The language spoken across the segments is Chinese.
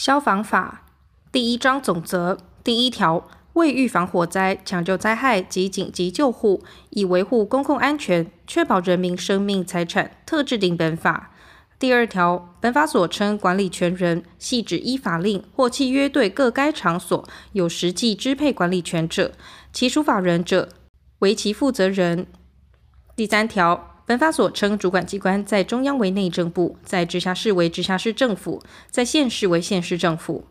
消防法第一章总则第一条，为预防火灾、抢救灾害及紧急救护，以维护公共安全，确保人民生命财产，特制定本法。第二条，本法所称管理权人，系指依法令或契约对各该场所有实际支配管理权者，其属法人者为其负责人。第三条，本法所称主管机关，在中央为内政部，在直辖市为直辖市政府，在县市为县市政府。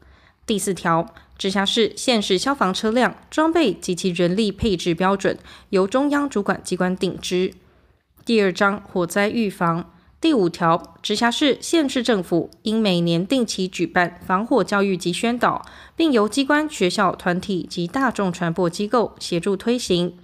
第四条，直辖市、县市消防车辆装备及其人力配置标准，由中央主管机关定之。第二章火灾预防第五条，直辖市、县市政府应每年定期举办防火教育及宣导，并由机关、学校、团体及大众传播机构协助推行。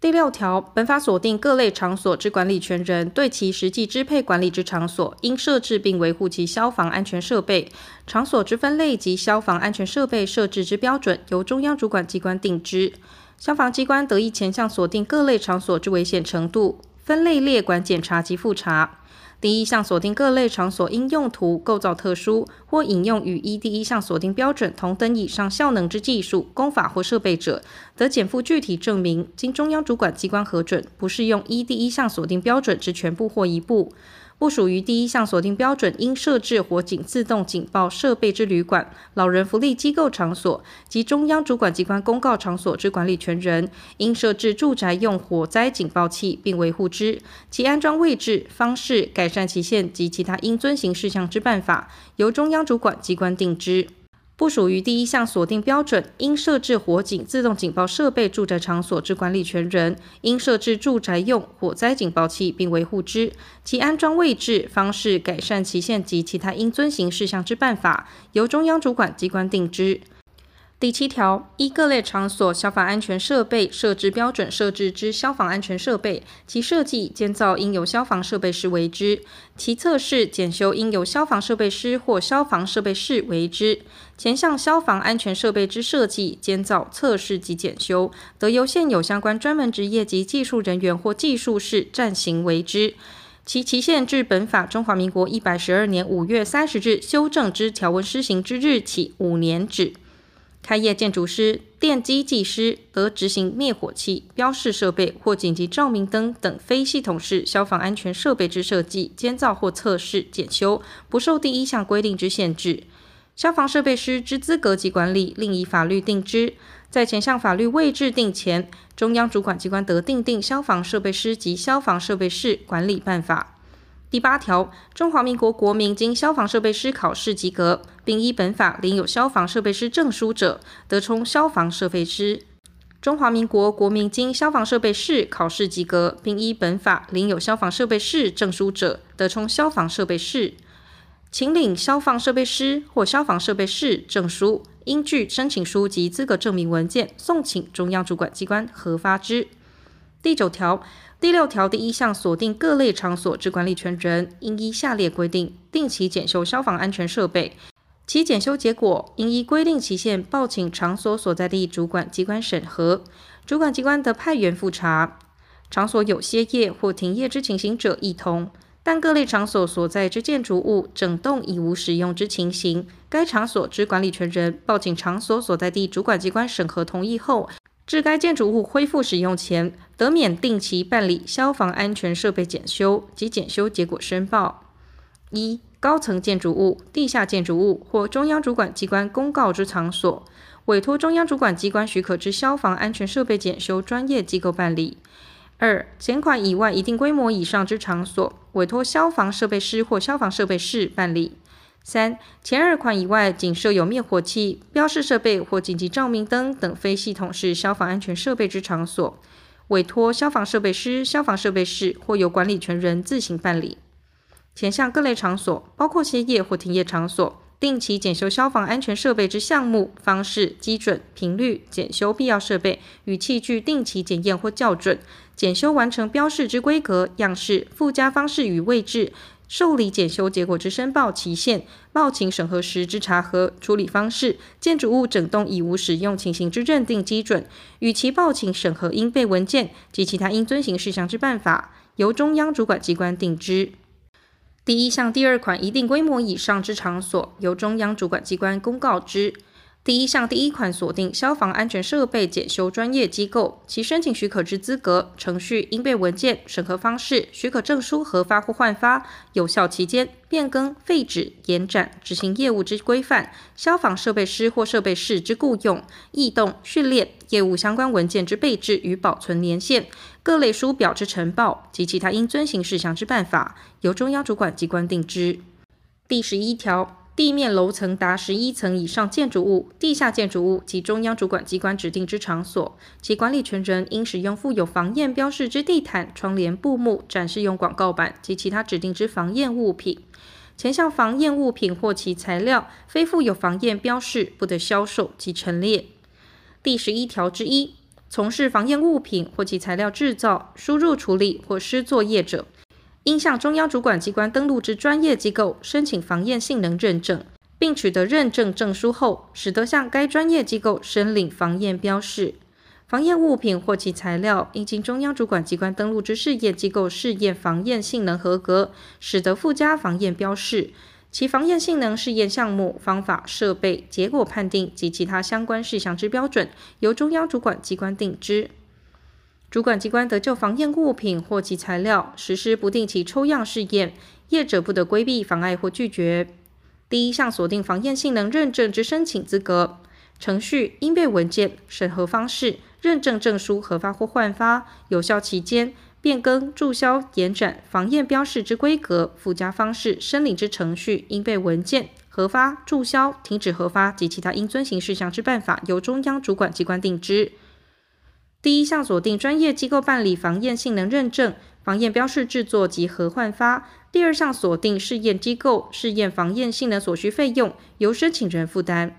第六条，本法锁定各类场所之管理权人，对其实际支配管理之场所，应设置并维护其消防安全设备。场所之分类及消防安全设备设置之标准，由中央主管机关定之。消防机关得以前向锁定各类场所之危险程度，分类列管检查及复查。第一项锁定各类场所应用途构造特殊，或引用与一第一项锁定标准同等以上效能之技术、工法或设备者，得减负具体证明，经中央主管机关核准，不适用一第一项锁定标准之全部或一部。不属于第一项锁定标准应设置火警自动警报设备之旅馆、老人福利机构场所及中央主管机关公告场所之管理权人，应设置住宅用火灾警报器并维护之，其安装位置、方式、改善期限及其他应遵行事项之办法，由中央主管机关定之。不属于第一项锁定标准，应设置火警自动警报设备住宅场所之管理权人，应设置住宅用火灾警报器并维护之，其安装位置、方式、改善期限及其他应遵行事项之办法，由中央主管机关定之。第七条，依各类场所消防安全设备设置标准设置之消防安全设备，其设计建造应由消防设备师为之，其测试检修应由消防设备师或消防设备室为之。前项消防安全设备之设计、建造、测试及检修，得由现有相关专门职业及技术人员或技术士暂行为之，其期限至本法中华民国一百十二年五月三十日修正之条文施行之日起五年止。开业建筑师、电机技师得执行灭火器、标示设备或紧急照明灯等非系统式消防安全设备之设计、监造或测试、检修，不受第一项规定之限制。消防设备师之资格及管理，另以法律定之。在前项法律未制定前，中央主管机关得订定消防设备师及消防设备室管理办法。第八条，中华民国国民经消防设备师考试及格，并依本法领有消防设备师证书者，得充消防设备师。中华民国国民经消防设备师考试及格，并依本法领有消防设备师证书者，得充消防设备师。请领消防设备师或消防设备师证书，应据申请书及资格证明文件，送请中央主管机关核发之。第九条。第六条第一项锁定各类场所之管理权人，应依下列规定定期检修消防安全设备，其检修结果应依规定期限报请场所所在地主管机关审核，主管机关得派员复查。场所有歇业或停业之情形者，亦同。但各类场所所在之建筑物整栋已无使用之情形，该场所之管理权人报请场所所在地主管机关审核同意后，至该建筑物恢复使用前，得免定期办理消防安全设备检修及检修结果申报。一、高层建筑物、地下建筑物或中央主管机关公告之场所，委托中央主管机关许可之消防安全设备检修专业机构办理。二、前款以外一定规模以上之场所，委托消防设备师或消防设备室办理。三、前二款以外，仅设有灭火器、标示设备或紧急照明灯等非系统式消防安全设备之场所，委托消防设备师、消防设备室或由管理权人自行办理。前项各类场所，包括歇业或停业场所，定期检修消防安全设备之项目、方式、基准、频率，检修必要设备与器具，定期检验或校准，检修完成标示之规格、样式、附加方式与位置。受理检修结果之申报期限、报请审核时之查核处理方式、建筑物整栋已无使用情形之认定基准，与其报请审核应备文件及其他应遵行事项之办法，由中央主管机关定之。第一项第二款一定规模以上之场所，由中央主管机关公告之。第一项第一款锁定消防安全设备检修专业机构，其申请许可之资格、程序、应备文件、审核方式、许可证书核发或换发、有效期间、变更、废止、延展、执行业务之规范、消防设备师或设备士之雇用、异动、训练、业务相关文件之备置与保存年限、各类书表之呈报及其他应遵行事项之办法，由中央主管机关定之。第十一条。地面楼层达十一层以上建筑物、地下建筑物及中央主管机关指定之场所，其管理权人应使用附有防验标示之地毯、窗帘、布幕、展示用广告板及其他指定之防验物品。前项防验物品或其材料非附有防验标示，不得销售及陈列。第十一条之一，从事防验物品或其材料制造、输入处理或施作业者。应向中央主管机关登录之专业机构申请防验性能认证，并取得认证证书后，始得向该专业机构申领防验标示。防验物品或其材料应经中央主管机关登录之试验机构试验防验性能合格，始得附加防验标示。其防验性能试验项目、方法、设备、结果判定及其他相关事项之标准，由中央主管机关定之。主管机关得就防验物品或其材料实施不定期抽样试验，业者不得规避、妨碍或拒绝。第一项锁定防验性能认证之申请资格、程序、应备文件、审核方式、认证证书核发或换发、有效期间、变更、注销、延展、防验标示之规格、附加方式、申领之程序、应备文件、核发、注销、停止核发及其他应遵行事项之办法，由中央主管机关定之。第一项锁定专业机构办理防验性能认证、防验标示制作及核换发。第二项锁定试验机构试验防验性能所需费用，由申请人负担，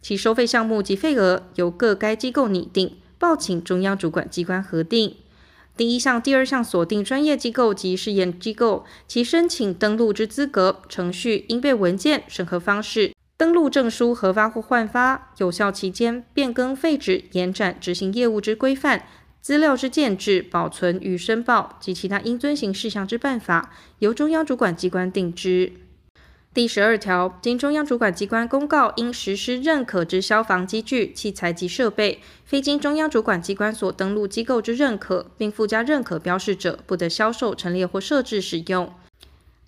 其收费项目及费额由各该机构拟定，报请中央主管机关核定。第一项、第二项锁定专业机构及试验机构，其申请登录之资格、程序、应备文件、审核方式。登录证书核发或换发，有效期间、变更废止、延展、执行业务之规范、资料之建置、保存与申报及其他应遵行事项之办法，由中央主管机关定之。第十二条，经中央主管机关公告应实施认可之消防机具、器材及设备，非经中央主管机关所登录机构之认可，并附加认可标示者，不得销售、陈列或设置使用。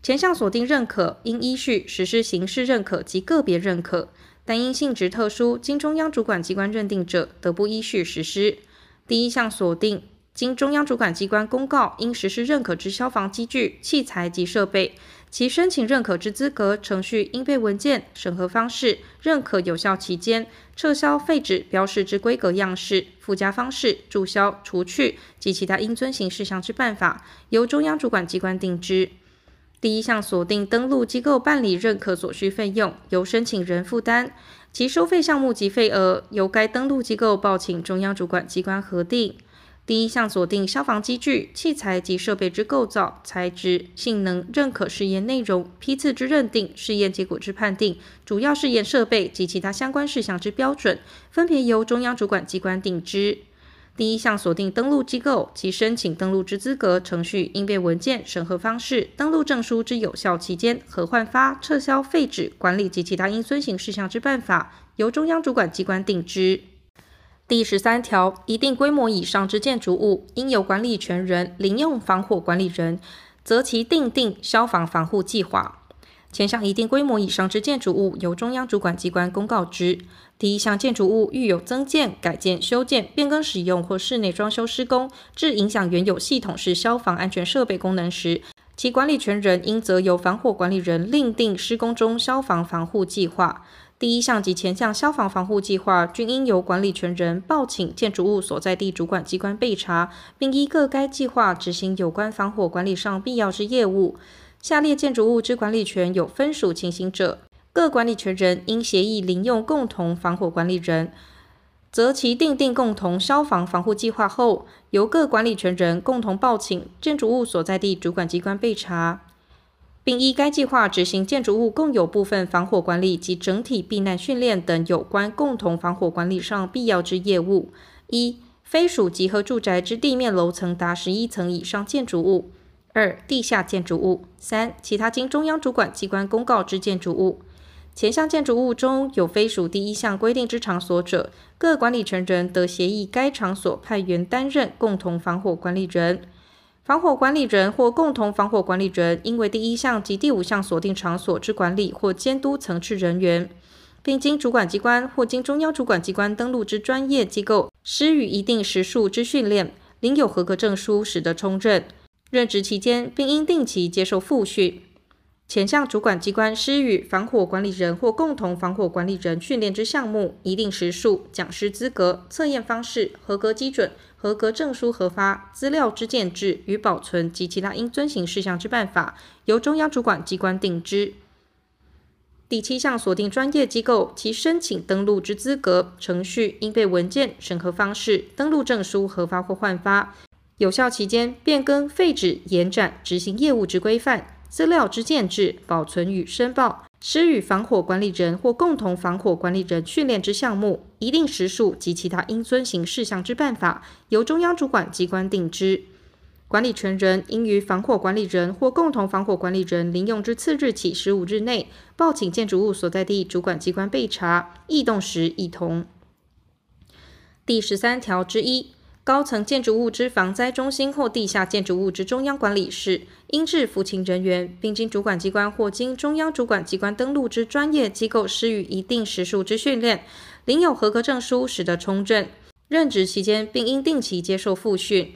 前项锁定认可，应依序实施形式认可及个别认可，但因性质特殊，经中央主管机关认定者，得不依序实施。第一项锁定，经中央主管机关公告应实施认可之消防机具、器材及设备，其申请认可之资格、程序、应备文件、审核方式、认可有效期间、撤销废止标示之规格样式、附加方式、注销、除去及其他应遵行事项之办法，由中央主管机关定之。第一项锁定登录机构办理认可所需费用，由申请人负担，其收费项目及费额由该登录机构报请中央主管机关核定。第一项锁定消防机具、器材及设备之构造、材质、性能认可试验内容、批次之认定、试验结果之判定、主要试验设备及其他相关事项之标准，分别由中央主管机关定之。第一项锁定登录机构及申请登录之资格、程序、应备文件、审核方式、登录证书之有效期间、核换发、撤销废止、管理及其他应遵行事项之办法，由中央主管机关定之。第十三条，一定规模以上之建筑物，应由管理权人领用防火管理人，择其订定消防防护计划。前项一定规模以上之建筑物，由中央主管机关公告之。第一项建筑物遇有增建、改建、修建、变更使用或室内装修施工，致影响原有系统式消防安全设备功能时，其管理权人应责由防火管理人另定施工中消防防护计划。第一项及前项消防防护计划，均应由管理权人报请建筑物所在地主管机关备查，并依各该计划执行有关防火管理上必要之业务。下列建筑物之管理权有分属情形者，各管理权人应协议领用共同防火管理人，则其订定共同消防防护计划后，由各管理权人共同报请建筑物所在地主管机关备查，并依该计划执行建筑物共有部分防火管理及整体避难训练等有关共同防火管理上必要之业务。一、非属集合住宅之地面楼层达十一层以上建筑物。二、地下建筑物；三、其他经中央主管机关公告之建筑物。前项建筑物中有非属第一项规定之场所者，各管理权人得协议该场所派员担任共同防火管理人。防火管理人或共同防火管理人，应为第一项及第五项锁定场所之管理或监督层次人员，并经主管机关或经中央主管机关登录之专业机构施予一定时数之训练，领有合格证书，使得充任。任职期间，并应定期接受复训。前项主管机关施予防火管理人或共同防火管理人训练之项目，一定时数、讲师资格、测验方式、合格基准、合格证书核发、资料之建置与保存及其他应遵行事项之办法，由中央主管机关定之。第七项锁定专业机构，其申请登录之资格、程序、应备文件、审核方式、登录证书核发或换发、有效期间、变更、废止、延展、执行业务之规范。资料之建制、保存与申报，施与防火管理人或共同防火管理人训练之项目，一定时数及其他应遵行事项之办法，由中央主管机关定之。管理权人应于防火管理人或共同防火管理人临用之次日起十五日内，报请建筑物所在地主管机关备查，异动时亦同。第十三条之一。高层建筑物之防灾中心或地下建筑物之中央管理室，应置服勤人员，并经主管机关或经中央主管机关登录之专业机构施予一定时数之训练，领有合格证书，使得充任。任职期间，并应定期接受复训。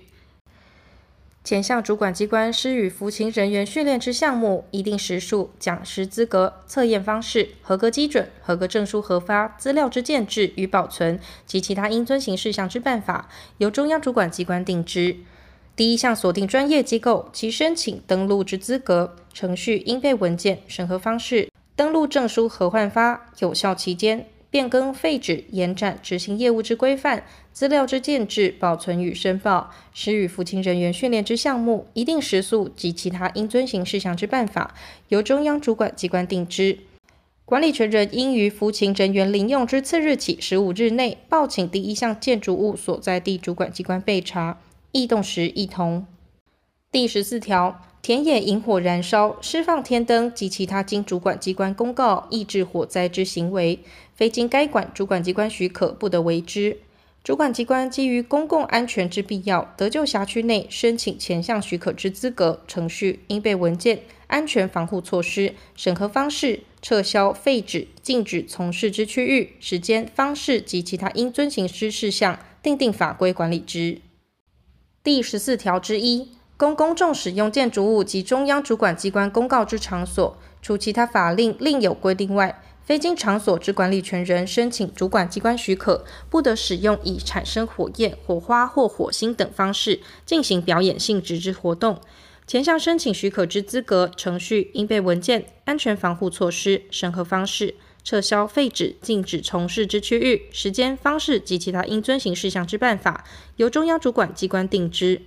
前项主管机关施予服勤人员训练之项目，一定时数、讲师资格、测验方式、合格基准、合格证书核发、资料之建制与保存及其他应遵行事项之办法，由中央主管机关定之。第一项锁定专业机构，其申请登录之资格、程序、应备文件、审核方式、登录证书核换发、有效期间。变更、废止、延展、执行业务之规范、资料之建置、保存与申报，施予服勤人员训练之项目，一定时速及其他应遵行事项之办法，由中央主管机关定之。管理权人应于服勤人员领用之次日起十五日内，报请第一项建筑物所在地主管机关备查，异动时亦同。第十四条。田野引火燃烧、释放天灯及其他经主管机关公告抑制火灾之行为，非经该管主管机关许可，不得为之。主管机关基于公共安全之必要，得就辖区内申请前项许可之资格、程序、应备文件、安全防护措施、审核方式、撤销、废止、禁止从事之区域、时间、方式及其他应遵行之事项，订定法规管理之。第十四条之一。供公众使用建筑物及中央主管机关公告之场所，除其他法令另有规定外，非经场所之管理权人申请主管机关许可，不得使用以产生火焰、火花或火星等方式进行表演性质之活动。前项申请许可之资格、程序、应备文件、安全防护措施、审核方式、撤销、废止、禁止从事之区域、时间、方式及其他应遵行事项之办法，由中央主管机关定之。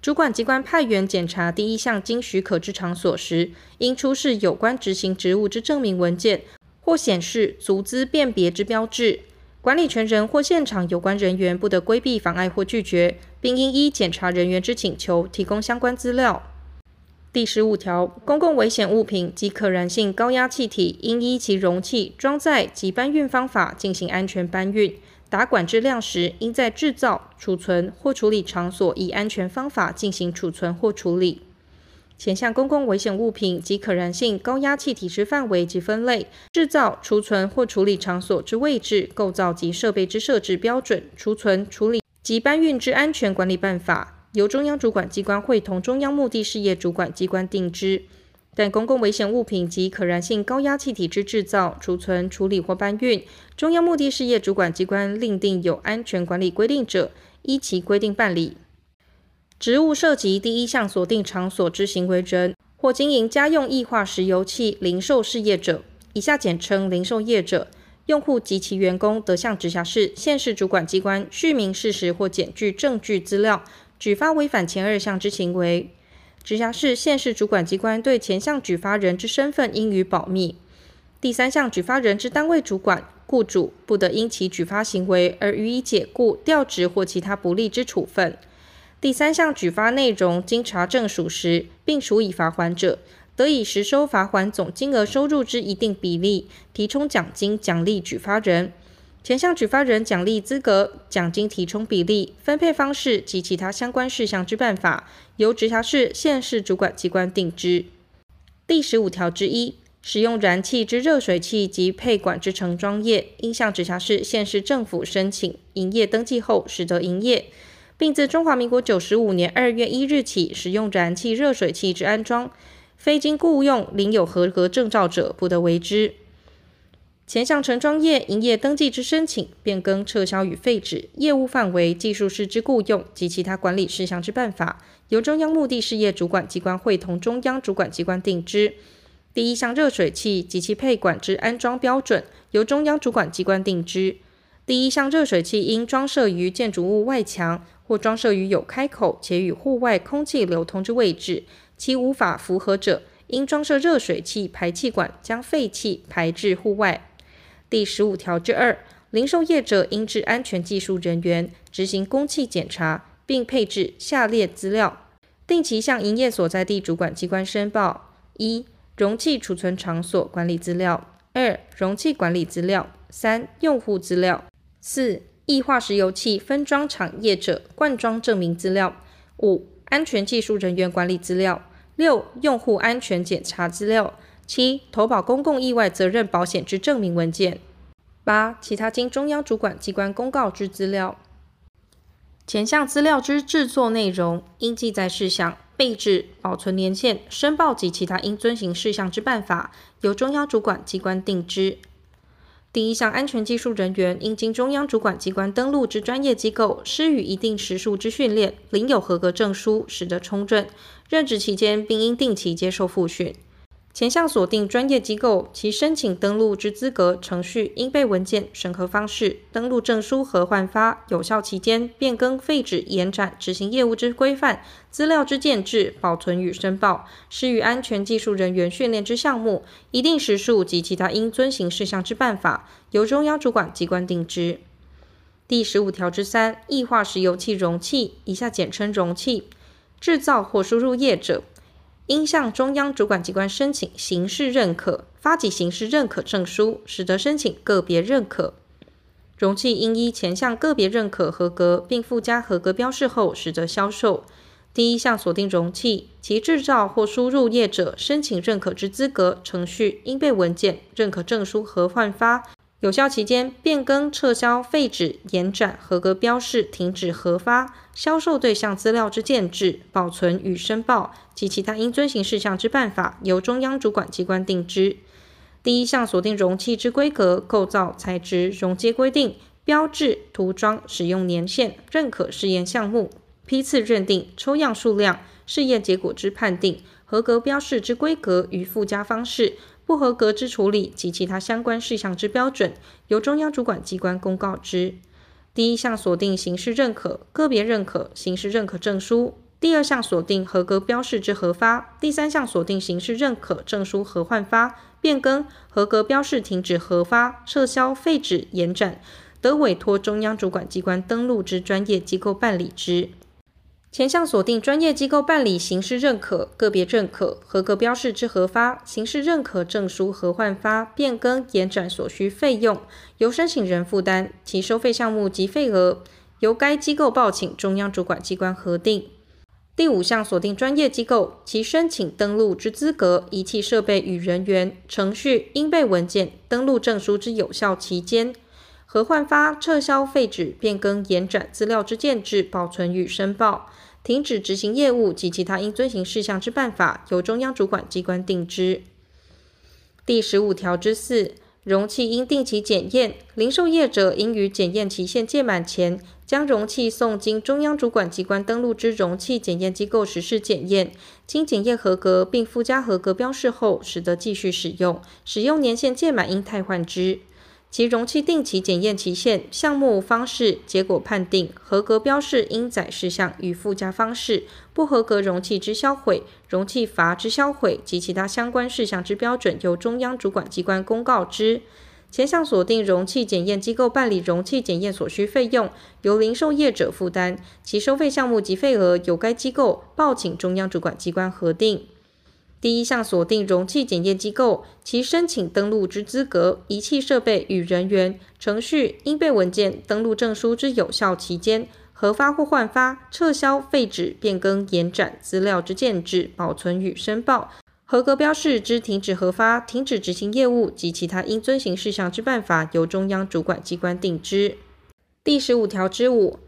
主管机关派员检查第一项经许可之场所时，应出示有关执行职务之证明文件，或显示足资辨别之标志。管理权人或现场有关人员不得规避、妨碍或拒绝，并应依检查人员之请求提供相关资料。第十五条，公共危险物品及可燃性高压气体，应依其容器、装载及搬运方法进行安全搬运。打管质量时，应在制造、储存或处理场所以安全方法进行储存或处理。前项公共危险物品及可燃性高压气体之范围及分类、制造、储存或处理场所之位置、构造及设备之设置标准、储存、处理及搬运之安全管理办法，由中央主管机关会同中央目的事业主管机关定之。但公共危险物品及可燃性高压气体之制造、储存、处理或搬运，中央目的事业主管机关另定有安全管理规定者，依其规定办理。职务涉及第一项锁定场所之行为人，或经营家用液化石油气零售事业者（以下简称零售业者），用户及其员工得向直辖市、县市主管机关叙明事实或检具证据资料，举发违反前二项之行为。直辖市、县市主管机关对前项举发人之身份应予保密。第三项举发人之单位主管、雇主不得因其举发行为而予以解雇、调职或其他不利之处分。第三项举发内容经查证属实，并处以罚锾者，得以实收罚锾总金额收入之一定比例，提充奖金奖励举发人。前项举发人奖励资格、奖金提充比例、分配方式及其他相关事项之办法，由直辖市、县市主管机关定之。第十五条之一，使用燃气之热水器及配管之承装业，应向直辖市、县市政府申请营业登记后，始得营业，并自中华民国九十五年二月一日起，使用燃气热水器之安装，非经雇用、领有合格证照者，不得为之。前项承装业营业登记之申请、变更、撤销与废止业务范围、技术师之雇用及其他管理事项之办法，由中央目的事业主管机关会同中央主管机关定之。第一项热水器及其配管之安装标准，由中央主管机关定之。第一项热水器应装设于建筑物外墙或装设于有开口且与户外空气流通之位置，其无法符合者，应装设热水器排气管将废气排至户外。第十五条之二，零售业者应置安全技术人员执行公器检查，并配置下列资料：定期向营业所在地主管机关申报：一、容器储存场所管理资料；二、容器管理资料；三、用户资料；四、液化石油气分装厂业者灌装证明资料；五、安全技术人员管理资料；六、用户安全检查资料。七、投保公共意外责任保险之证明文件；八、其他经中央主管机关公告之资料。前项资料之制作内容、应记载事项、备制、保存年限、申报及其他应遵行事项之办法，由中央主管机关定之。第一项安全技术人员应经中央主管机关登录之专业机构施予一定时数之训练，领有合格证书，使得充任。任职期间，并应定期接受复训。前项锁定专业机构，其申请登录之资格、程序、应备文件、审核方式、登录证书和换发、有效期间、变更、废止、延展、执行业务之规范、资料之建置、保存与申报、施予安全技术人员训练之项目、一定时数及其他应遵行事项之办法，由中央主管机关定之。第十五条之三，液化石油气容器（以下简称容器）制造或输入业者。应向中央主管机关申请形式认可，发给形式认可证书，使得申请个别认可。容器应依前项个别认可合格，并附加合格标示后，使得销售。第一项锁定容器，其制造或输入业者申请认可之资格、程序、应备文件、认可证书核换发。有效期间变更、撤销、废止、延展、合格标示、停止核发、销售对象资料之建置、保存与申报及其他应遵行事项之办法，由中央主管机关定之。第一项锁定容器之规格、构造、材质、容接规定、标志、涂装、使用年限、认可试验项目、批次认定、抽样数量、试验结果之判定、合格标示之规格与附加方式。不合格之处理及其他相关事项之标准，由中央主管机关公告之。第一项锁定形式认可、个别认可、形式认可证书；第二项锁定合格标示之核发；第三项锁定形式认可证书核换发、变更、合格标示停止核发、撤销、废止、延展，得委托中央主管机关登录之专业机构办理之。前项锁定专业机构办理形式认可、个别认可、合格标示之核发、形式认可证书核换发、变更、延展所需费用，由申请人负担，其收费项目及费额由该机构报请中央主管机关核定。第五项锁定专业机构，其申请登录之资格、仪器设备与人员、程序、应备文件、登录证书之有效期间。核换发、撤销、废止、变更、延展资料之建置、保存与申报，停止执行业务及其他应遵行事项之办法，由中央主管机关定之。第十五条之四，容器应定期检验，零售业者应于检验期限届满前，将容器送经中央主管机关登录之容器检验机构实施检验，经检验合格并附加合格标示后，始得继续使用。使用年限届满应汰换之。其容器定期检验期限、项目方式、结果判定、合格标示应载事项与附加方式、不合格容器之销毁、容器阀之销毁及其他相关事项之标准，由中央主管机关公告之。前项锁定容器检验机构办理容器检验所需费用，由零售业者负担，其收费项目及费额由该机构报请中央主管机关核定。第一项锁定容器检验机构，其申请登录之资格、仪器设备与人员、程序、应备文件、登录证书之有效期间、核发或换发、撤销、废止、变更、延展资料之建制、保存与申报。合格标示之停止核发、停止执行业务及其他应遵行事项之办法，由中央主管机关定之。第十五条之五，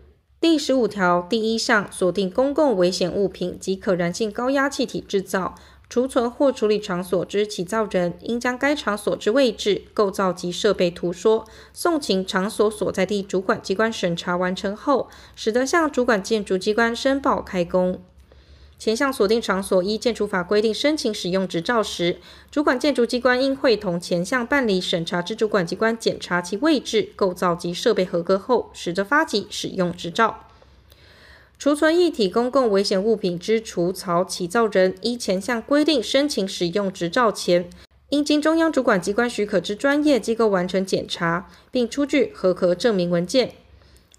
第十五条第一项锁定公共危险物品及可燃性高压气体制造、储存或处理场所之起造人，应将该场所之位置、构造及设备图说送请场所所在地主管机关审查完成后，始得向主管建筑机关申报开工。前项锁定场所依建筑法规定申请使用执照时，主管建筑机关应会同前项办理审查之主管机关检查其位置、构造及设备合格后，始得发给使用执照。储存一体公共危险物品之储槽起造人，依前项规定申请使用执照前，应经中央主管机关许可之专业机构完成检查，并出具合格证明文件。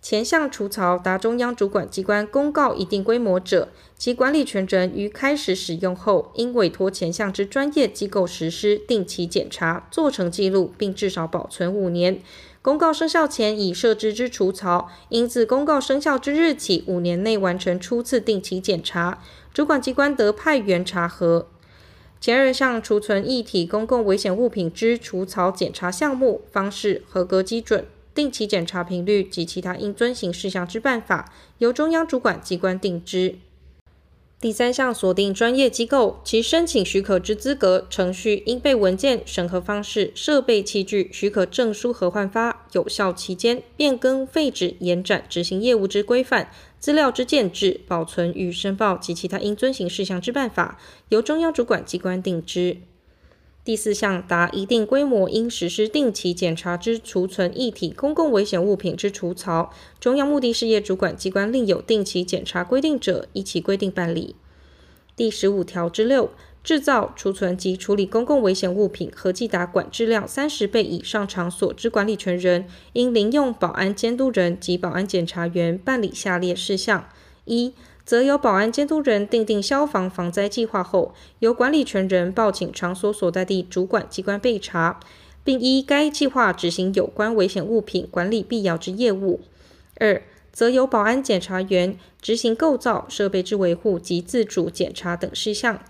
前项储槽达中央主管机关公告一定规模者，其管理权人于开始使用后，应委托前项之专业机构实施定期检查，做成记录，并至少保存五年。公告生效前已设置之储槽，应自公告生效之日起五年内完成初次定期检查，主管机关得派员查核。前二项储存一体公共危险物品之储槽检查项目、方式、合格基准。定期检查频率及其他应遵行事项之办法，由中央主管机关定之。第三项锁定专业机构，其申请许可之资格、程序、应被文件、审核方式、设备器具、许可证书核换发、有效期间、变更、废止、延展执行业务之规范、资料之建置、保存与申报及其他应遵行事项之办法，由中央主管机关定之。第四项，达一定规模应实施定期检查之储存一体公共危险物品之储槽，中央目的事业主管机关另有定期检查规定者，依其规定办理。第十五条之六，制造、储存及处理公共危险物品合计达管制量三十倍以上场所之管理权人，应另用保安监督人及保安检查员办理下列事项：一则由保安监督人订定消防防灾计划后，由管理权人报请场所所在地主管机关备查，并依该计划执行有关危险物品管理必要之业务。二，则由保安检查员执行构造设备之维护及自主检查等事项。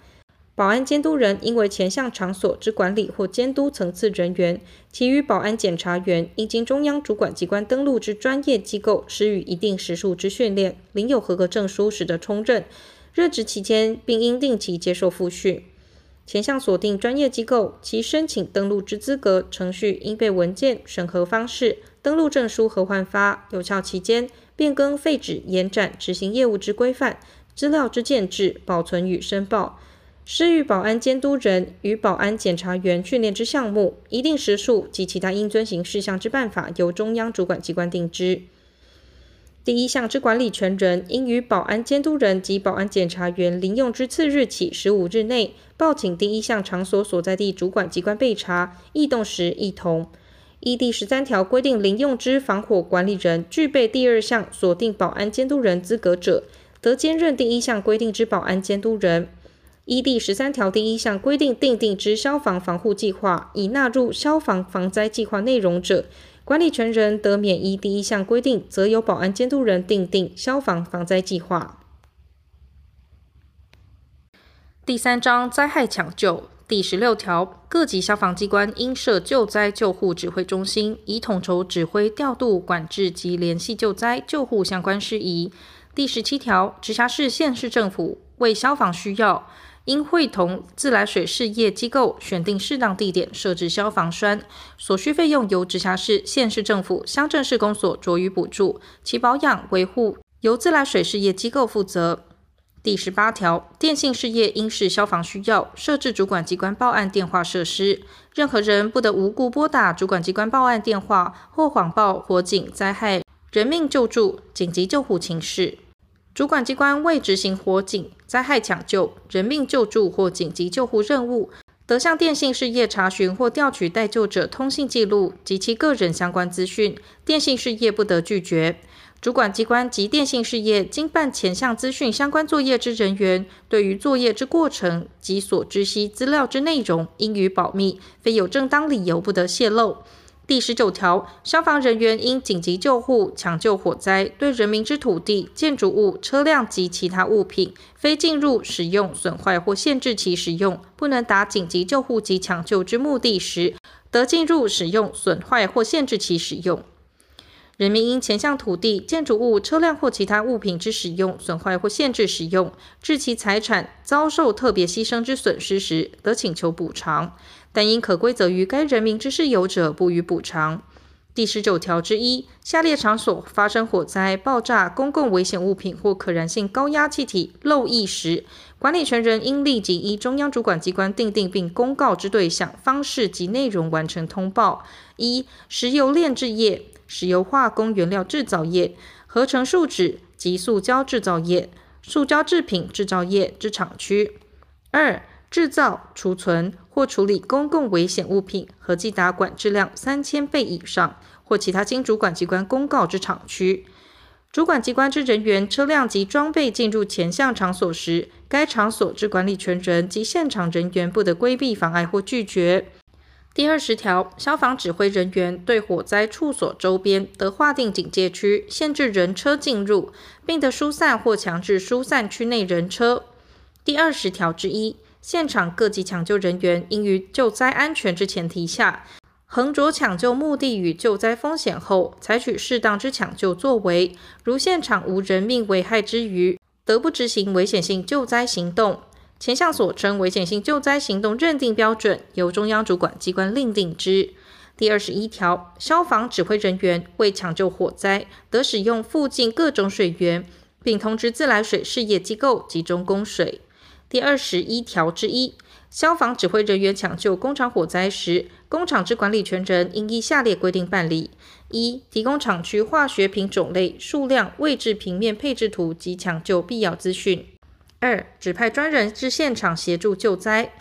保安监督人应为前项场所之管理或监督层次人员，其余保安检查员应经中央主管机关登录之专业机构施予一定时数之训练，领有合格证书，始得充任。任职期间，并应定期接受复训。前项锁定专业机构，其申请登录之资格、程序、应备文件、审核方式、登录证书核换发、有效期间、变更、废止、延展执行业务之规范、资料之建置、保存与申报。施予保安监督人与保安检查员训练之项目、一定时数及其他应遵行事项之办法，由中央主管机关定之。第一项之管理权人，应于保安监督人及保安检查员临用之次日起十五日内，报请第一项场所所在地主管机关备查，异动时一同。依第十三条规定，临用之防火管理人具备第二项锁定保安监督人资格者，得兼任第一项规定之保安监督人。依第十三条第一项规定订定之消防防护计划，已纳入消防防灾计划内容者，管理权人得免依第一项规定，则由保安监督人订定消防防灾计划。第三章灾害抢救第十六条，各级消防机关应设救灾救护指挥中心，以统筹指挥调度管制及联系救灾救护相关事宜。第十七条，直辖市、县市政府为消防需要。应会同自来水事业机构选定适当地点设置消防栓，所需费用由直辖市、县市政府、乡镇市公所酌予补助，其保养维护由自来水事业机构负责。第十八条，电信事业应视消防需要设置主管机关报案电话设施，任何人不得无故拨打主管机关报案电话或谎报火警、灾害、人命救助、紧急救护情事。主管机关为执行火警、灾害抢救、人命救助或紧急救护任务，得向电信事业查询或调取待救者通信记录及其个人相关资讯，电信事业不得拒绝。主管机关及电信事业经办前项资讯相关作业之人员，对于作业之过程及所知悉资料之内容，应予保密，非有正当理由不得泄露。第十九条，消防人员因紧急救护、抢救火灾，对人民之土地、建筑物、车辆及其他物品，非进入、使用、损坏或限制其使用，不能达紧急救护及抢救之目的时，得进入、使用、损坏或限制其使用。人民因前项土地、建筑物、车辆或其他物品之使用损坏或限制使用，致其财产遭受特别牺牲之损失时，得请求补偿；但因可归责于该人民之事由者，不予补偿。第十九条之一，下列场所发生火灾、爆炸、公共危险物品或可燃性高压气体漏溢时，管理权人应立即依中央主管机关订定并公告之对象、方式及内容完成通报：一、石油炼制业。石油化工原料制造业、合成树脂及塑胶制造业、塑胶制品制造业之厂区；二、制造、储存或处理公共危险物品合计达管制量三千倍以上或其他经主管机关公告之厂区。主管机关之人员、车辆及装备进入前项场所时，该场所之管理权人及现场人员不得规避、妨碍或拒绝。第二十条，消防指挥人员对火灾处所周边得划定警戒区，限制人车进入，并得疏散或强制疏散区内人车。第二十条之一，现场各级抢救人员应于救灾安全之前提下，衡酌抢救目的与救灾风险后，采取适当之抢救作为。如现场无人命危害之余，得不执行危险性救灾行动。前项所称危险性救灾行动认定标准，由中央主管机关另定之。第二十一条，消防指挥人员为抢救火灾，得使用附近各种水源，并通知自来水事业机构集中供水。第二十一条之一，消防指挥人员抢救工厂火灾时，工厂之管理权人应依下列规定办理：一、提供厂区化学品种类、数量、位置平面配置图及抢救必要资讯。二、指派专人至现场协助救灾。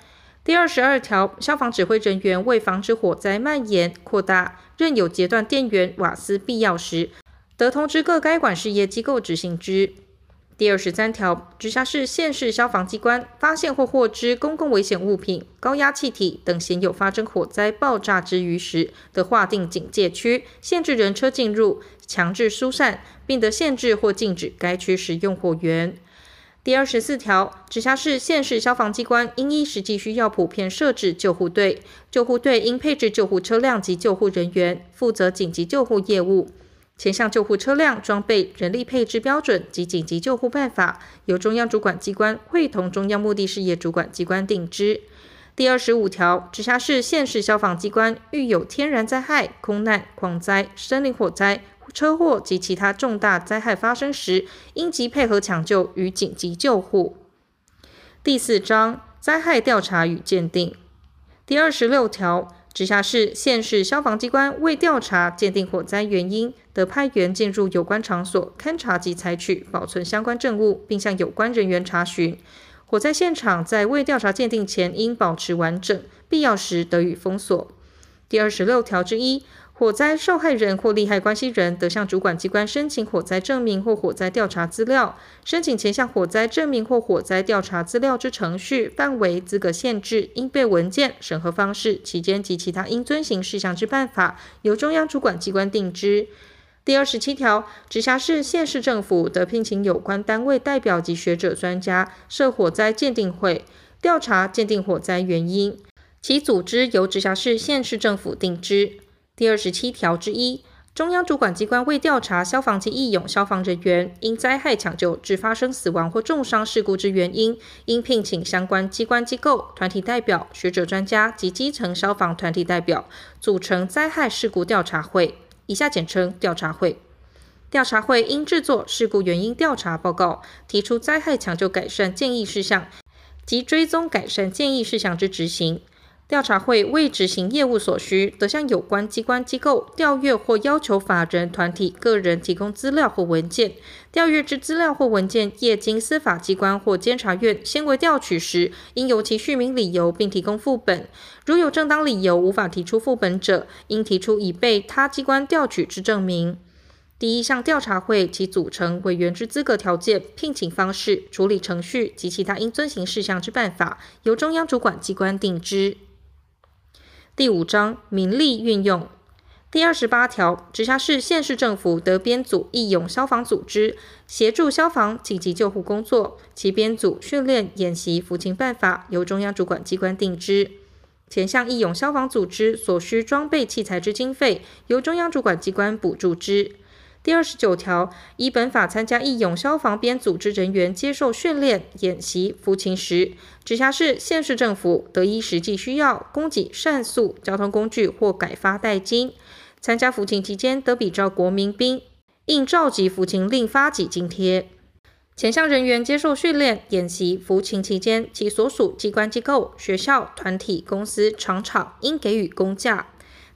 第二十二条，消防指挥人员为防止火灾蔓延扩大，任有截断电源、瓦斯必要时，得通知各该管事业机构执行之。第二十三条，直辖市、县市消防机关发现或获知公共危险物品、高压气体等鲜有发生火灾、爆炸之余时，得划定警戒区，限制人车进入，强制疏散，并得限制或禁止该区使用火源。第二十四条，直辖市、县市消防机关应依实际需要，普遍设置救护队。救护队应配置救护车辆及救护人员，负责紧急救护业务。前项救护车辆装备、人力配置标准及紧急救护办法，由中央主管机关会同中央目的事业主管机关定之。第二十五条，直辖市、县市消防机关遇有天然灾害、空难、矿灾、森林火灾。车祸及其他重大灾害发生时，应即配合抢救与紧急救护。第四章灾害调查与鉴定。第二十六条，直辖市、县市消防机关为调查鉴定火灾原因，得派员进入有关场所勘查及采取保存相关证物，并向有关人员查询。火灾现场在未调查鉴定前应保持完整，必要时得以封锁。第二十六条之一。火灾受害人或利害关系人得向主管机关申请火灾证明或火灾调查资料。申请前向火灾证明或火灾调查资料之程序、范围、资格限制、应备文件、审核方式、期间及其他应遵行事项之办法，由中央主管机关定之。第二十七条，直辖市、县市政府得聘请有关单位代表及学者专家设火灾鉴定会，调查鉴定火灾原因，其组织由直辖市、县市政府定之。第二十七条之一，中央主管机关为调查消防及义勇消防人员因灾害抢救致发生死亡或重伤事故之原因，应聘请相关机关机构、团体代表、学者专家及基层消防团体代表，组成灾害事故调查会（以下简称调查会）。调查会应制作事故原因调查报告，提出灾害抢救改善建议事项及追踪改善建议事项之执行。调查会为执行业务所需，得向有关机关机构调阅或要求法人、团体、个人提供资料或文件。调阅之资料或文件，业经司法机关或监察院先为调取时，应由其续明理由，并提供副本。如有正当理由无法提出副本者，应提出已被他机关调取之证明。第一项调查会其组成、委员之资格条件、聘请方式、处理程序及其他应遵行事项之办法，由中央主管机关定之。第五章名利运用第二十八条，直辖市、县市政府得编组义勇消防组织，协助消防紧急救护工作。其编组训练、演习、服勤办法，由中央主管机关定之。前项义勇消防组织所需装备器材之经费，由中央主管机关补助之。第二十九条，依本法参加义勇消防编组织人员接受训练、演习、服勤时，直辖市、县市政府得依实际需要供给膳宿、交通工具或改发代金。参加服勤期间得比照国民兵应召集服勤另发给津贴。前项人员接受训练、演习、服勤期间，其所属机关机构、学校、团体、公司、厂场应给予公假。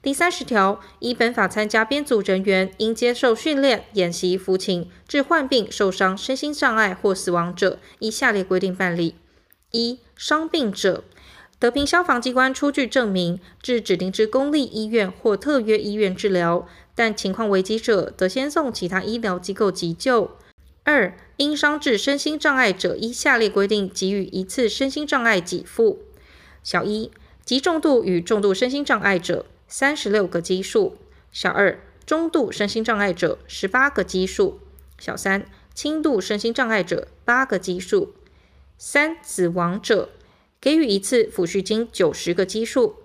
第三十条，依本法参加编组人员，应接受训练、演习、服勤，致患病、受伤、身心障碍或死亡者，依下列规定办理：一、伤病者，得凭消防机关出具证明，至指定之公立医院或特约医院治疗，但情况危急者，得先送其他医疗机构急救。二、因伤致身心障碍者，依下列规定给予一次身心障碍给付：小一、极重度与重度身心障碍者。三十六个基数，小二中度身心障碍者十八个基数，小三轻度身心障碍者八个基数，三死亡者给予一次抚恤金九十个基数，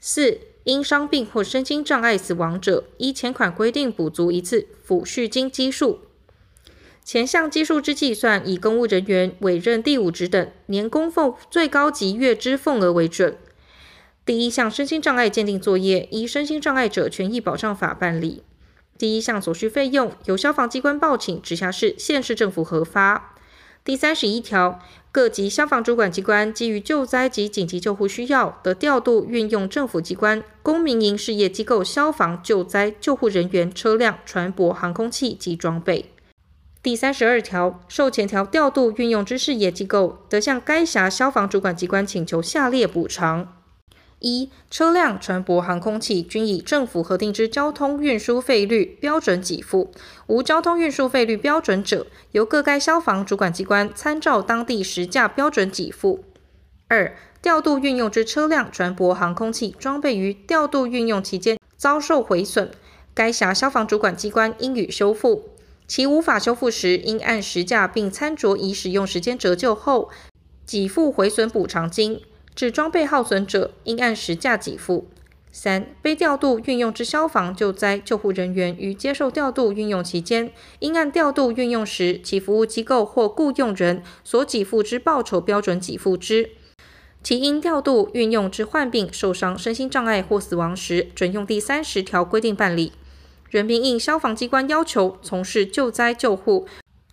四因伤病或身心障碍死亡者，依前款规定补足一次抚恤金基数。前项基数之计算，以公务人员委任第五职等年供奉最高及月支俸额为准。第一项身心障碍鉴定作业，依《身心障碍者权益保障法》办理。第一项所需费用，由消防机关报请直辖市、县市政府核发。第三十一条，各级消防主管机关基于救灾及紧急救护需要，得调度运用政府机关、公民营事业机构消防救灾救护人员、车辆、船舶、航空器及装备。第三十二条，受前条调度运用之事业机构，得向该辖消防主管机关请求下列补偿。一、车辆、船舶、航空器均以政府核定之交通运输费率标准给付，无交通运输费率标准者，由各该消防主管机关参照当地实价标准给付。二、调度运用之车辆、船舶、航空器装备于调度运用期间遭受毁损，该辖消防主管机关应予修复，其无法修复时，应按实价并参酌已使用时间折旧后，给付毁损补偿金。指装备耗损者，应按实价给付。三、被调度运用之消防救灾救护人员于接受调度运用期间，应按调度运用时其服务机构或雇用人所给付之报酬标准给付之。其因调度运用之患病、受伤、身心障碍或死亡时，准用第三十条规定办理。人民应消防机关要求从事救灾救护，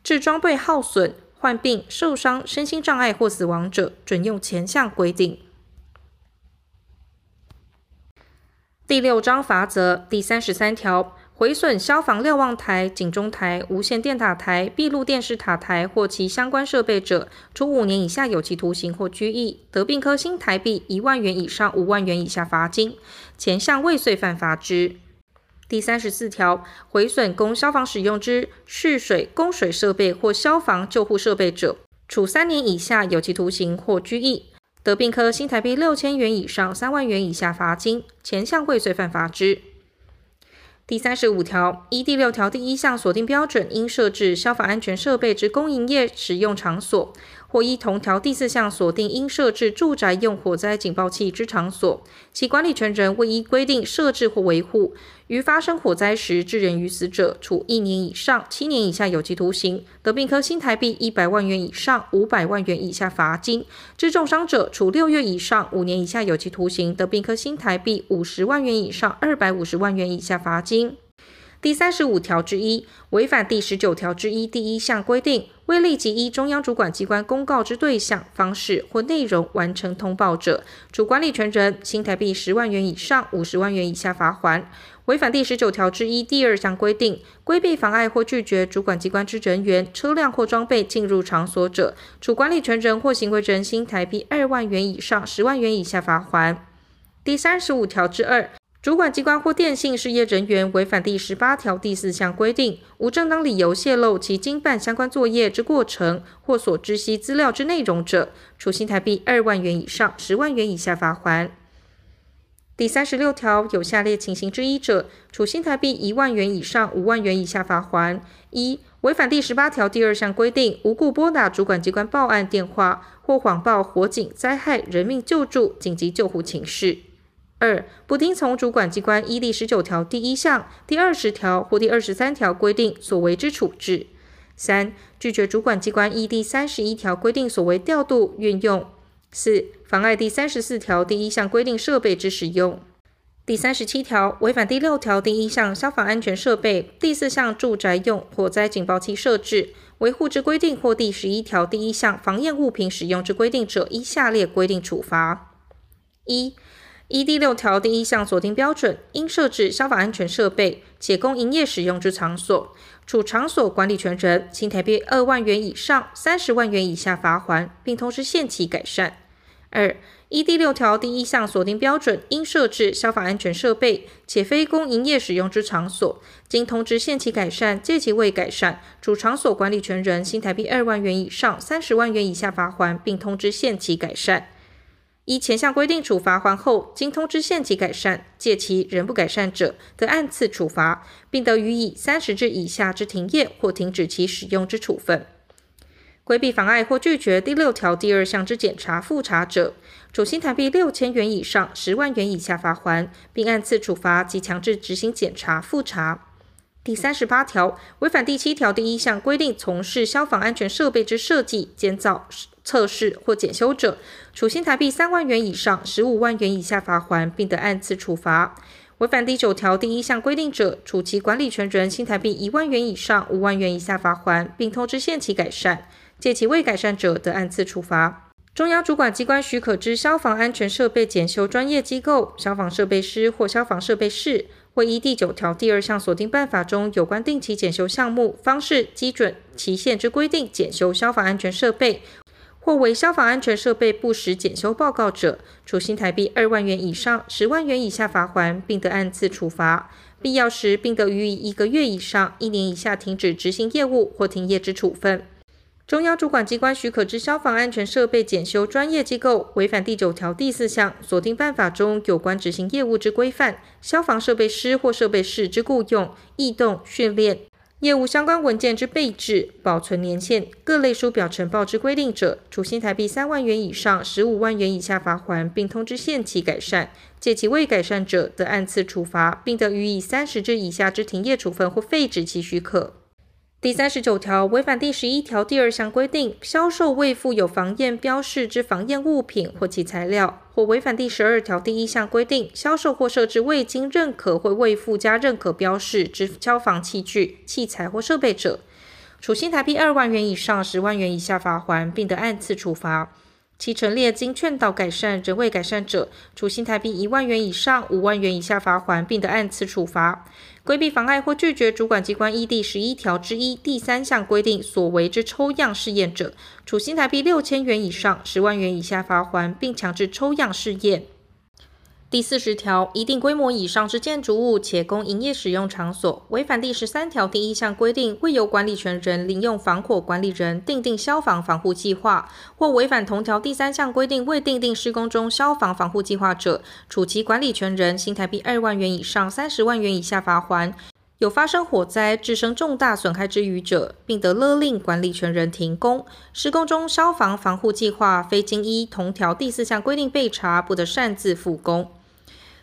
致装备耗损。患病、受伤、身心障碍或死亡者，准用前项规定。第六章罚则第三十三条，毁损消防瞭望台、警钟台、无线电塔台、闭路电视塔台或其相关设备者，处五年以下有期徒刑或拘役，得并科新台币一万元以上五万元以下罚金。前项未遂犯罚之。第三十四条，毁损供消防使用之蓄水供水设备或消防救护设备者，处三年以下有期徒刑或拘役，得并科新台币六千元以上三万元以下罚金。前项未遂犯罚之。第三十五条，依第六条第一项锁定标准，应设置消防安全设备之公营业使用场所。或依同条第四项所定，应设置住宅用火灾警报器之场所，其管理权人未依规定设置或维护，于发生火灾时致人于死者，处一年以上七年以下有期徒刑，得并科新台币一百万元以上五百万元以下罚金；致重伤者，处六月以上五年以下有期徒刑，得并科新台币五十万元以上二百五十万元以下罚金。第三十五条之一，违反第十九条之一第一项规定。未立即依中央主管机关公告之对象、方式或内容完成通报者，主管理权人新台币十万元以上五十万元以下罚锾。违反第十九条之一第二项规定，规避妨碍或拒绝主管机关之人员、车辆或装备进入场所者，主管理权人或行为人新台币二万元以上十万元以下罚锾。第三十五条之二，主管机关或电信事业人员违反第十八条第四项规定，无正当理由泄露其经办相关作业之过程或所知悉资料之内容者，处新台币二万元以上十万元以下罚锾。第三十六条，有下列情形之一者，处新台币一万元以上五万元以下罚锾：一、违反第十八条第二项规定，无故拨打主管机关报案电话或谎报火警、灾害、人命救助、紧急救护情事；二、不听从主管机关依第十九条第一项、第二十条或第二十三条规定所为之处置；三、拒绝主管机关依第三十一条规定所为调度、运用。四、妨碍第三十四条第一项规定设备之使用；第三十七条，违反第六条第一项消防安全设备第四项住宅用火灾警报器设置维护之规定或第十一条第一项防验物品使用之规定者，依下列规定处罚：一、依第六条第一项锁定标准，应设置消防安全设备且供营业使用之场所，处场所管理权人新台币二万元以上三十万元以下罚锾，并同时限期改善。二、依第六条第一项锁定标准，应设置消防安全设备，且非供营业使用之场所，经通知限期改善，届期未改善，主场所管理权人新台币二万元以上三十万元以下罚锾，并通知限期改善。依前项规定处罚锾后，经通知限期改善，届期仍不改善者，得按次处罚，并得予以三十日以下之停业或停止其使用之处分。规避妨碍或拒绝第六条第二项之检查复查者，处新台币六千元以上十万元以下罚锾，并按次处罚及强制执行检查复查。第三十八条，违反第七条第一项规定从事消防安全设备之设计、建造、测试或检修者，处新台币三万元以上十五万元以下罚锾，并得按次处罚。违反第九条第一项规定者，处其管理权人新台币一万元以上五万元以下罚锾，并通知限期改善。届期未改善者，得按次处罚。中央主管机关许可之消防安全设备检修专业机构、消防设备师或消防设备室，会依第九条第二项锁定办法中有关定期检修项目、方式、基准、期限之规定检修消防安全设备，或为消防安全设备不实检修报告者，处新台币二万元以上十万元以下罚锾，并得按次处罚。必要时，并得予以一个月以上一年以下停止执行业务或停业之处分。中央主管机关许可之消防安全设备检修专业机构违反第九条第四项所定办法中有关执行业务之规范，消防设备师或设备室之雇用、异动、训练、业务相关文件之备制、保存年限、各类书表呈报之规定者，处新台币三万元以上十五万元以下罚款，并通知限期改善。借其未改善者，则按次处罚，并得予以三十日以下之停业处分或废止其许可。第三十九条，违反第十一条第二项规定，销售未附有防验标示之防验物品或其材料，或违反第十二条第一项规定，销售或设置未经认可或未附加认可标示之消防器具、器材或设备者，处新台币二万元以上十万元以下罚锾，并得按次处罚。其陈列经劝导改善仍未改善者，处新台币一万元以上五万元以下罚锾，并得按次处罚。规避妨碍或拒绝主管机关依第十一条之一第三项规定所为之抽样试验者，处新台币六千元以上十万元以下罚锾，并强制抽样试验。第四十条，一定规模以上之建筑物且供营业使用场所，违反第十三条第一项规定，未由管理权人另用防火管理人订定消防防护计划，或违反同条第三项规定未订定施工中消防防护计划者，处其管理权人新台币二万元以上三十万元以下罚锾。有发生火灾致生重大损害之余者，并得勒令管理权人停工。施工中消防防护计划非经依同条第四项规定备查，不得擅自复工。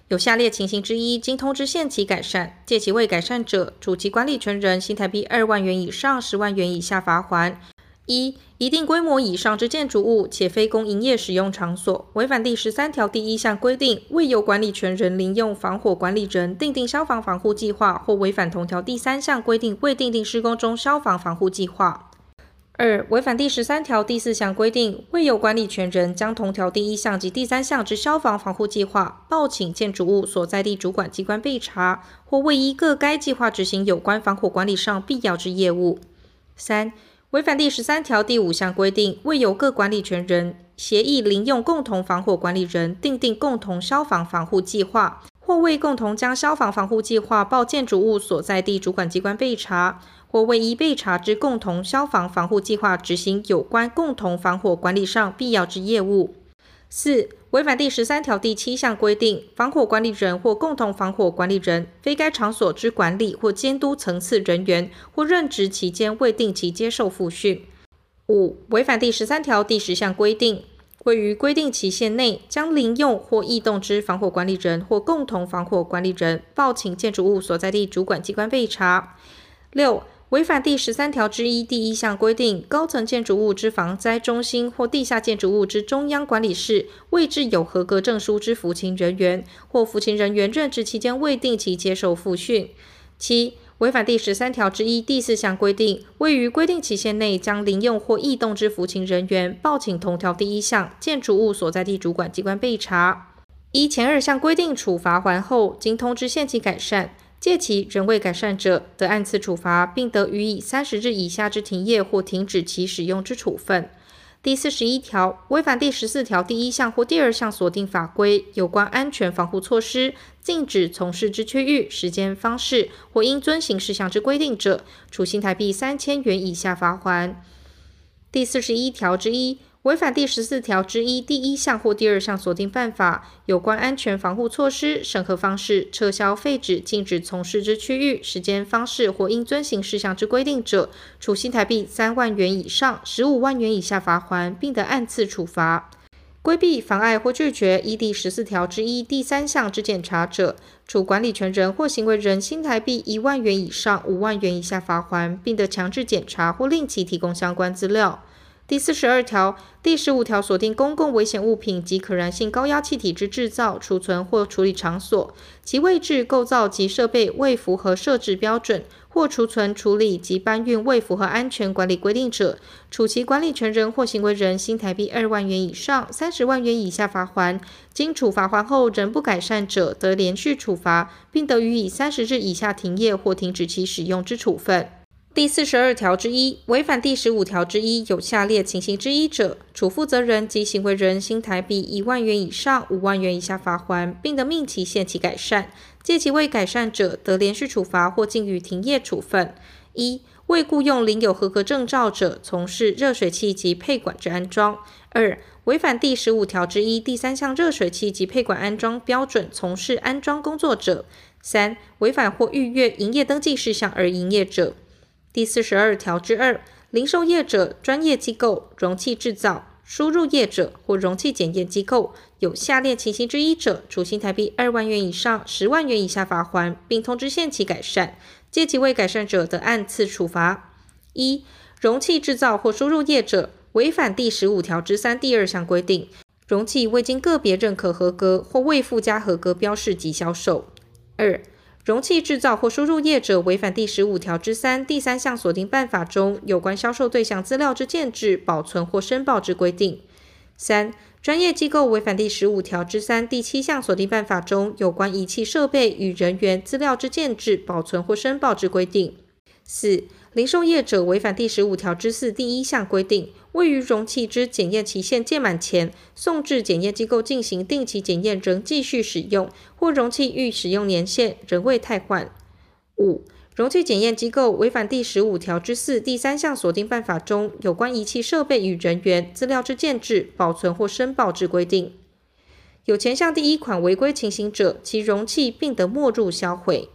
有下列情形之一，经通知限期改善，届期未改善者，处其管理权人新台币二万元以上十万元以下罚锾。一、一定规模以上之建筑物，且非公营业使用场所，违反第十三条第一项规定，未由管理权人另用防火管理人订定消防防护计划，或违反同条第三项规定未订定施工中消防防护计划。二、违反第十三条第四项规定，未有管理权人将同条第一项及第三项之消防防护计划报请建筑物所在地主管机关备查，或未依各该计划执行有关防火管理上必要之业务。三、违反第十三条第五项规定，未有各管理权人协议邻用共同防火管理人订定共同消防防护计划，或未共同将消防防护计划报建筑物所在地主管机关备查。或未依备查之共同消防防护计划执行有关共同防火管理上必要之业务。四、违反第十三条第七项规定，防火管理人或共同防火管理人非该场所之管理或监督层次人员，或任职期间未定期接受复训。五、违反第十三条第十项规定，未于规定期限内将临用或异动之防火管理人或共同防火管理人报请建筑物所在地主管机关备查。六、违反第十三条之一第一项规定，高层建筑物之防灾中心或地下建筑物之中央管理室未置有合格证书之服勤人员，或服勤人员任职期间未定期接受复训。七、违反第十三条之一第四项规定，未于规定期限内将临用或异动之服勤人员报请同条第一项建筑物所在地主管机关备查。依前二项规定处罚锾后，经通知限期改善。届期仍未改善者，得按次处罚，并得予以三十日以下之停业或停止其使用之处分。第四十一条，违反第十四条第一项或第二项锁定法规有关安全防护措施，禁止从事之区域、时间、方式或应遵行事项之规定者，处新台币三千元以下罚锾。第四十一条之一。违反第十四条之一第一项或第二项所定办法有关安全防护措施、审核方式、撤销废止、禁止从事之区域、时间、方式或应遵行事项之规定者，处新台币三万元以上十五万元以下罚锾，并得按次处罚。规避、妨碍或拒绝依第十四条之一第三项之检查者，处管理权人或行为人新台币一万元以上五万元以下罚锾，并得强制检查或令其提供相关资料。第四十二条、第十五条锁定公共危险物品及可燃性高压气体之制造、储存或处理场所，其位置、构造及设备未符合设置标准，或储存、处理及搬运未符合安全管理规定者，处其管理权人或行为人新台币二万元以上三十万元以下罚锾。经处罚锾后仍不改善者，得连续处罚，并得予以三十日以下停业或停止其使用之处分。第四十二条之一，违反第十五条之一有下列情形之一者，处负责人及行为人新台币一万元以上五万元以下罚锾，并得命其限期改善。届期未改善者，得连续处罚或禁予停业处分。一、未雇用领有合格证照者从事热水器及配管之安装；二、违反第十五条之一第三项热水器及配管安装标准从事安装工作者；三、违反或逾越营业登记事项而营业者。第四十二条之二，零售业者、专业机构、容器制造、输入业者或容器检验机构，有下列情形之一者，处新台币二万元以上十万元以下罚锾，并通知限期改善。届期未改善者，得按次处罚。一、容器制造或输入业者，违反第十五条之三第二项规定，容器未经个别认可合格或未附加合格标示及销售。二、容器制造或输入业者违反第十五条之三第三项锁定办法中有关销售对象资料之建置、保存或申报之规定。三、专业机构违反第十五条之三第七项锁定办法中有关仪器设备与人员资料之建置、保存或申报之规定。四、零售业者违反第十五条之四第一项规定，位于容器之检验期限届满前送至检验机构进行定期检验，仍继续使用，或容器预使用年限仍未汰换。五、容器检验机构违反第十五条之四第三项所定办法中有关仪器设备与人员资料之建置、保存或申报之规定。有前项第一款违规情形者，其容器并得没入销毁。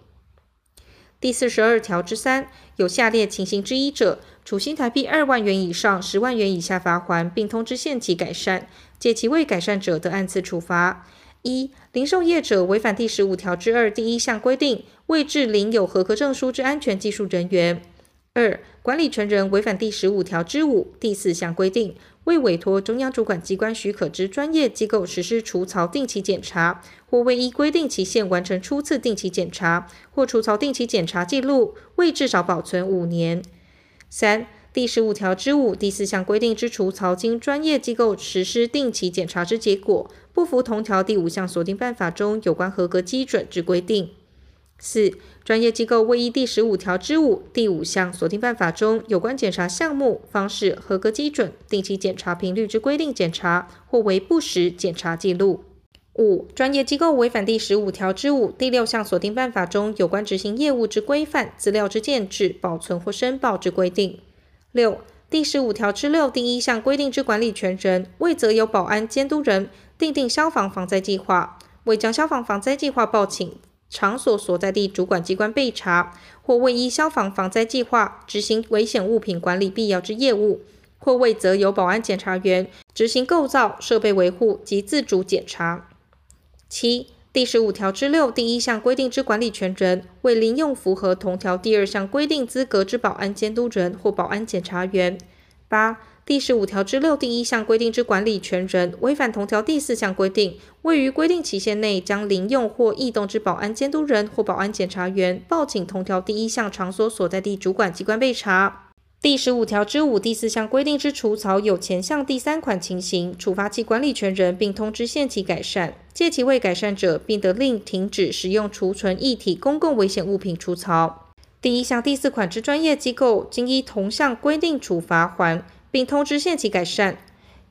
第四十二条之三，有下列情形之一者，处新台币二万元以上十万元以下罚锾，并通知限期改善。届期未改善者，得按次处罚。一、零售业者违反第十五条之二第一项规定，未置领有合格证书之安全技术人员。二、管理权人违反第十五条之五第四项规定。未委托中央主管机关许可之专业机构实施除槽定期检查，或未依规定期限完成初次定期检查，或除槽定期检查记录未至少保存五年。三、第十五条之五第四项规定之除槽经专业机构实施定期检查之结果，不符同条第五项锁定办法中有关合格基准之规定。四、专业机构未依第十五条之五第五项锁定办法中有关检查项目、方式、合格基准、定期检查频率之规定检查，或为不实检查记录。五、专业机构违反第十五条之五第六项锁定办法中有关执行业务之规范、资料之建置、保存或申报之规定。六、第十五条之六第一项规定之管理权人，未责由保安监督人订定消防防灾计划，未将消防防灾计划报请。场所所在地主管机关备查，或未依消防防灾计划执行危险物品管理必要之业务，或未责由保安检查员执行构造、设备维护及自主检查。七、第十五条之六第一项规定之管理权人，为临用符合同条第二项规定资格之保安监督人或保安检查员。八、第十五条之六第一项规定之管理权人违反同条第四项规定，未于规定期限内将临用或异动之保安监督人或保安检查员报请同条第一项场所所在地主管机关备查。第十五条之五第四项规定之除草有前项第三款情形，处罚其管理权人，并通知限期改善，借其未改善者，并得令停止使用储存液体公共危险物品除草。第一项第四款之专业机构，经依同项规定处罚还。并通知限期改善，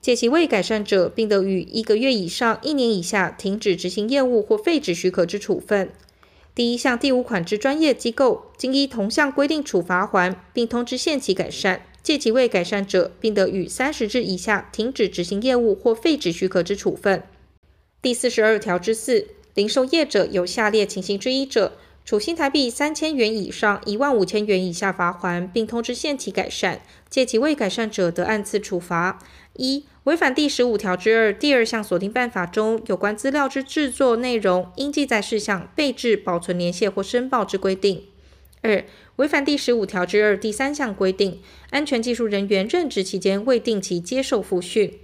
借其未改善者，并得予一个月以上一年以下停止执行业务或废止许可之处分。第一项第五款之专业机构，经依同项规定处罚锾，并通知限期改善，届期未改善者，并得予三十日以下停止执行业务或废止许可之处分。第四十二条之四，零售业者有下列情形之一者，处新台币三千元以上一万五千元以下罚锾，并通知限期改善。借其未改善者，得按次处罚：一、违反第十五条之二第二项锁定办法中有关资料之制作内容、应记载事项、备置、保存年限或申报之规定；二、违反第十五条之二第三项规定，安全技术人员任职期间未定期接受复训。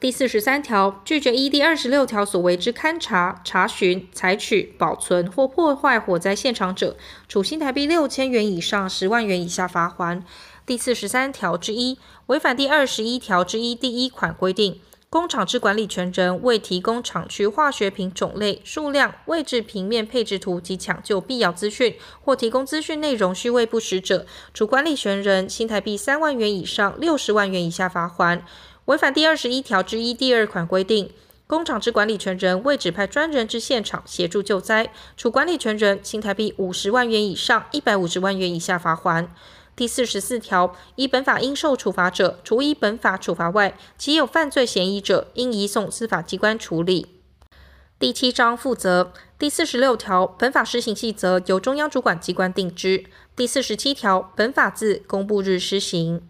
第四十三条，拒绝依第二十六条所为之勘查、查询、采取、保存或破坏火灾现场者，处新台币六千元以上十万元以下罚锾。第四十三条之一，违反第二十一条之一第一款规定，工厂之管理权人未提供厂区化学品种类、数量、位置平面配置图及抢救必要资讯，或提供资讯内容虚伪不实者，处管理权人新台币三万元以上六十万元以下罚锾。违反第二十一条之一第二款规定，工厂之管理权人未指派专人至现场协助救灾，处管理权人新台币五十万元以上一百五十万元以下罚锾。第四十四条，依本法应受处罚者，除依本法处罚外，其有犯罪嫌疑者，应移送司法机关处理。第七章负责。第四十六条，本法施行细则由中央主管机关定之。第四十七条，本法自公布日施行。